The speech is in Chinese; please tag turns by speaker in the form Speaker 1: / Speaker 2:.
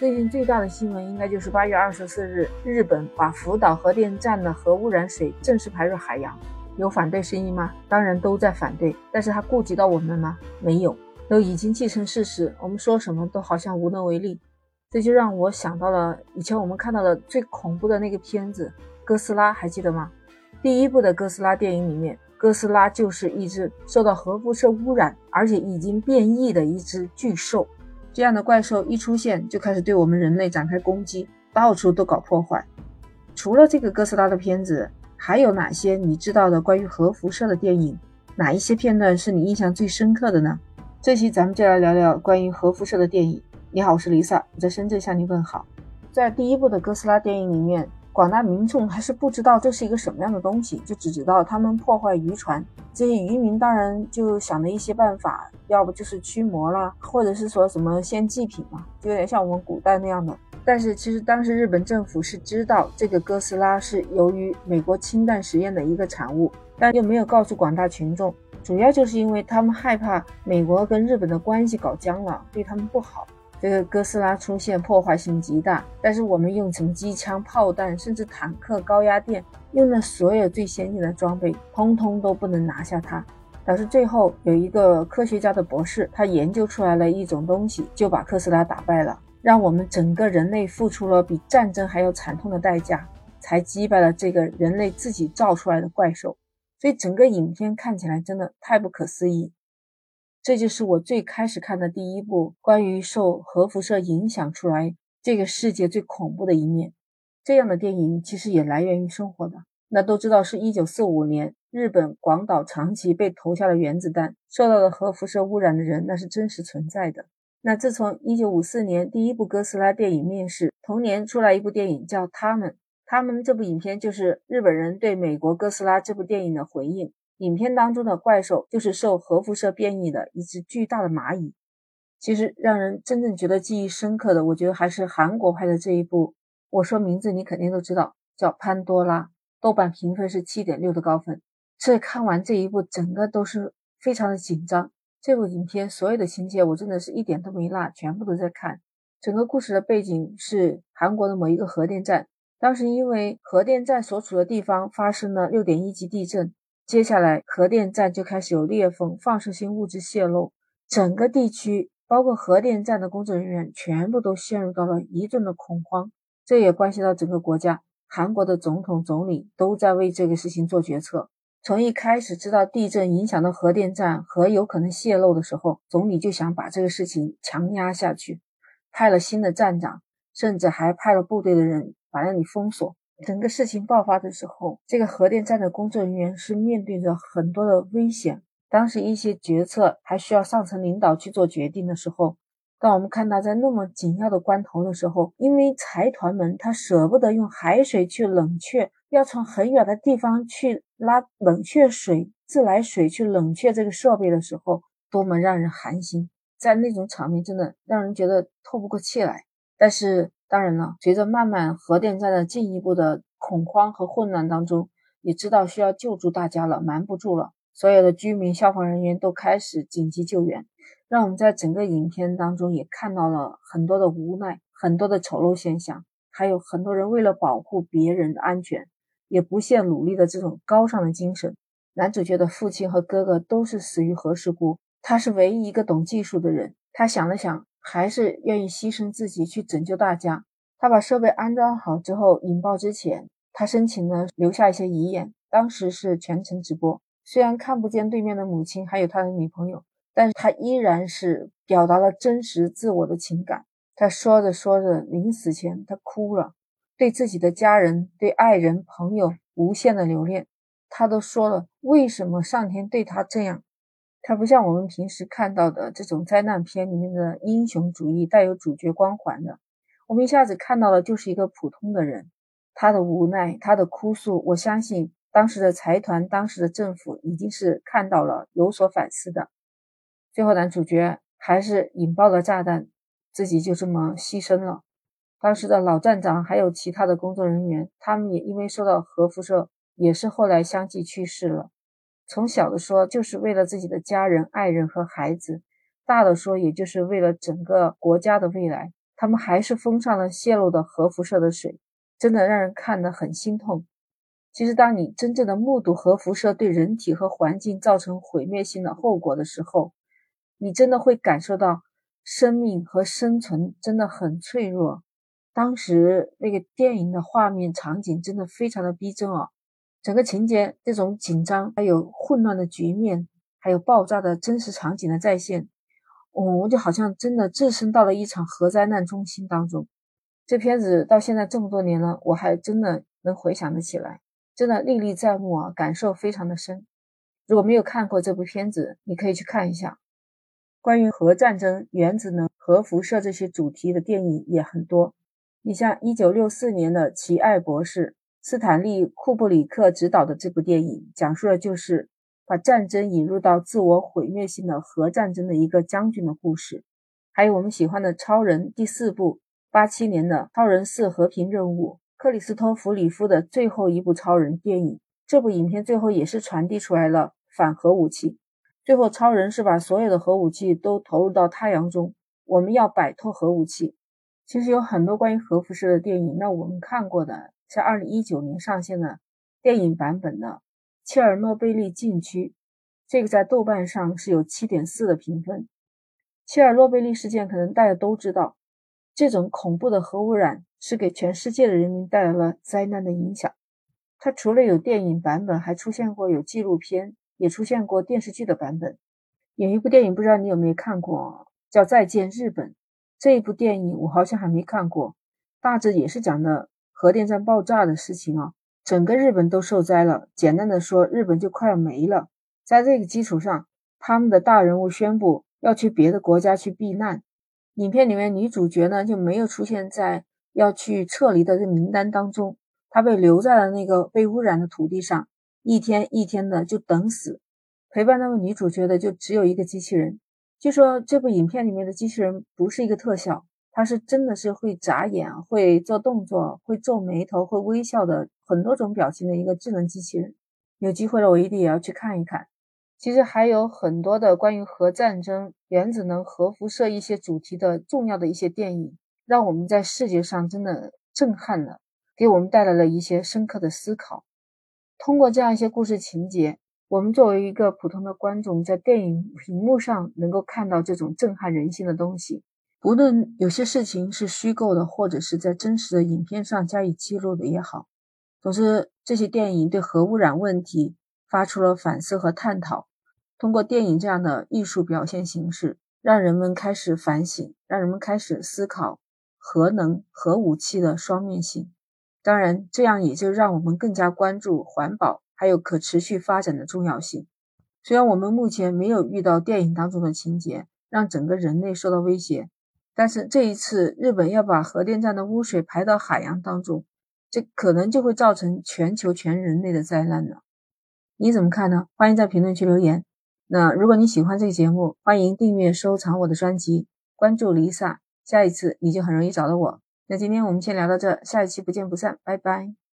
Speaker 1: 最近最大的新闻应该就是八月二十四日，日本把福岛核电站的核污染水正式排入海洋。有反对声音吗？当然都在反对，但是他顾及到我们吗？没有，都已经既成事实，我们说什么都好像无能为力。这就让我想到了以前我们看到的最恐怖的那个片子《哥斯拉》，还记得吗？第一部的哥斯拉电影里面，哥斯拉就是一只受到核辐射污染，而且已经变异的一只巨兽。这样的怪兽一出现，就开始对我们人类展开攻击，到处都搞破坏。除了这个哥斯拉的片子，还有哪些你知道的关于核辐射的电影？哪一些片段是你印象最深刻的呢？这期咱们就来聊聊关于核辐射的电影。你好，我是 Lisa，我在深圳向你问好。在第一部的哥斯拉电影里面。广大民众还是不知道这是一个什么样的东西，就只知道他们破坏渔船。这些渔民当然就想了一些办法，要不就是驱魔啦，或者是说什么献祭品嘛，就有点像我们古代那样的。但是其实当时日本政府是知道这个哥斯拉是由于美国氢弹实验的一个产物，但又没有告诉广大群众，主要就是因为他们害怕美国跟日本的关系搞僵了，对他们不好。这个哥斯拉出现破坏性极大，但是我们用什么机枪、炮弹，甚至坦克、高压电，用的所有最先进的装备，通通都不能拿下它。导致最后有一个科学家的博士，他研究出来了一种东西，就把哥斯拉打败了，让我们整个人类付出了比战争还要惨痛的代价，才击败了这个人类自己造出来的怪兽。所以整个影片看起来真的太不可思议。这就是我最开始看的第一部关于受核辐射影响出来这个世界最恐怖的一面。这样的电影其实也来源于生活的。那都知道是一九四五年日本广岛长崎被投下了原子弹，受到了核辐射污染的人，那是真实存在的。那自从一九五四年第一部哥斯拉电影面世，同年出来一部电影叫《他们》，他们这部影片就是日本人对美国哥斯拉这部电影的回应。影片当中的怪兽就是受核辐射变异的一只巨大的蚂蚁。其实让人真正觉得记忆深刻的，我觉得还是韩国拍的这一部。我说名字你肯定都知道，叫《潘多拉》，豆瓣评分是七点六的高分。这看完这一部，整个都是非常的紧张。这部影片所有的情节我真的是一点都没落，全部都在看。整个故事的背景是韩国的某一个核电站，当时因为核电站所处的地方发生了六点一级地震。接下来，核电站就开始有裂缝、放射性物质泄漏，整个地区，包括核电站的工作人员，全部都陷入到了一阵的恐慌。这也关系到整个国家，韩国的总统、总理都在为这个事情做决策。从一开始知道地震影响到核电站和有可能泄漏的时候，总理就想把这个事情强压下去，派了新的站长，甚至还派了部队的人把那里封锁。整个事情爆发的时候，这个核电站的工作人员是面对着很多的危险。当时一些决策还需要上层领导去做决定的时候，当我们看到在那么紧要的关头的时候，因为财团们他舍不得用海水去冷却，要从很远的地方去拉冷却水、自来水去冷却这个设备的时候，多么让人寒心！在那种场面，真的让人觉得透不过气来。但是。当然了，随着慢慢核电站的进一步的恐慌和混乱当中，也知道需要救助大家了，瞒不住了。所有的居民、消防人员都开始紧急救援，让我们在整个影片当中也看到了很多的无奈、很多的丑陋现象，还有很多人为了保护别人的安全，也不懈努力的这种高尚的精神。男主角的父亲和哥哥都是死于核事故，他是唯一一个懂技术的人。他想了想。还是愿意牺牲自己去拯救大家。他把设备安装好之后，引爆之前，他申请了留下一些遗言。当时是全程直播，虽然看不见对面的母亲还有他的女朋友，但是他依然是表达了真实自我的情感。他说着说着，临死前他哭了，对自己的家人、对爱人、朋友无限的留恋。他都说了，为什么上天对他这样？他不像我们平时看到的这种灾难片里面的英雄主义，带有主角光环的。我们一下子看到的就是一个普通的人，他的无奈，他的哭诉。我相信当时的财团、当时的政府已经是看到了，有所反思的。最后，男主角还是引爆了炸弹，自己就这么牺牲了。当时的老站长还有其他的工作人员，他们也因为受到核辐射，也是后来相继去世了。从小的说，就是为了自己的家人、爱人和孩子；大的说，也就是为了整个国家的未来。他们还是封上了泄露的核辐射的水，真的让人看得很心痛。其实，当你真正的目睹核辐射对人体和环境造成毁灭性的后果的时候，你真的会感受到生命和生存真的很脆弱。当时那个电影的画面场景真的非常的逼真哦，整个情节这种紧张，还有混乱的局面，还有爆炸的真实场景的再现，我就好像真的置身到了一场核灾难中心当中。这片子到现在这么多年了，我还真的能回想得起来。真的历历在目啊，感受非常的深。如果没有看过这部片子，你可以去看一下。关于核战争、原子能、核辐射这些主题的电影也很多。你像1964年的《奇爱博士》，斯坦利·库布里克执导的这部电影，讲述的就是把战争引入到自我毁灭性的核战争的一个将军的故事。还有我们喜欢的《超人》第四部，87年的《超人四：和平任务》。克里斯托弗里夫的最后一部超人电影，这部影片最后也是传递出来了反核武器。最后，超人是把所有的核武器都投入到太阳中，我们要摆脱核武器。其实有很多关于核辐射的电影，那我们看过的，像二零一九年上线的电影版本的《切尔诺贝利禁区》，这个在豆瓣上是有七点四的评分。切尔诺贝利事件可能大家都知道，这种恐怖的核污染。是给全世界的人民带来了灾难的影响。它除了有电影版本，还出现过有纪录片，也出现过电视剧的版本。有一部电影不知道你有没有看过，叫《再见日本》。这一部电影我好像还没看过，大致也是讲的核电站爆炸的事情啊，整个日本都受灾了。简单的说，日本就快要没了。在这个基础上，他们的大人物宣布要去别的国家去避难。影片里面女主角呢就没有出现在。要去撤离的这名单当中，她被留在了那个被污染的土地上，一天一天的就等死。陪伴那位女主角的就只有一个机器人。据说这部影片里面的机器人不是一个特效，它是真的是会眨眼、会做动作、会皱眉头、会微笑的很多种表情的一个智能机器人。有机会了，我一定也要去看一看。其实还有很多的关于核战争、原子能、核辐射一些主题的重要的一些电影。让我们在视觉上真的震撼了，给我们带来了一些深刻的思考。通过这样一些故事情节，我们作为一个普通的观众，在电影屏幕上能够看到这种震撼人心的东西。不论有些事情是虚构的，或者是在真实的影片上加以记录的也好，总之这些电影对核污染问题发出了反思和探讨。通过电影这样的艺术表现形式，让人们开始反省，让人们开始思考。核能、核武器的双面性，当然，这样也就让我们更加关注环保还有可持续发展的重要性。虽然我们目前没有遇到电影当中的情节让整个人类受到威胁，但是这一次日本要把核电站的污水排到海洋当中，这可能就会造成全球全人类的灾难了。你怎么看呢？欢迎在评论区留言。那如果你喜欢这个节目，欢迎订阅、收藏我的专辑，关注 Lisa。下一次你就很容易找到我。那今天我们先聊到这，下一期不见不散，拜拜。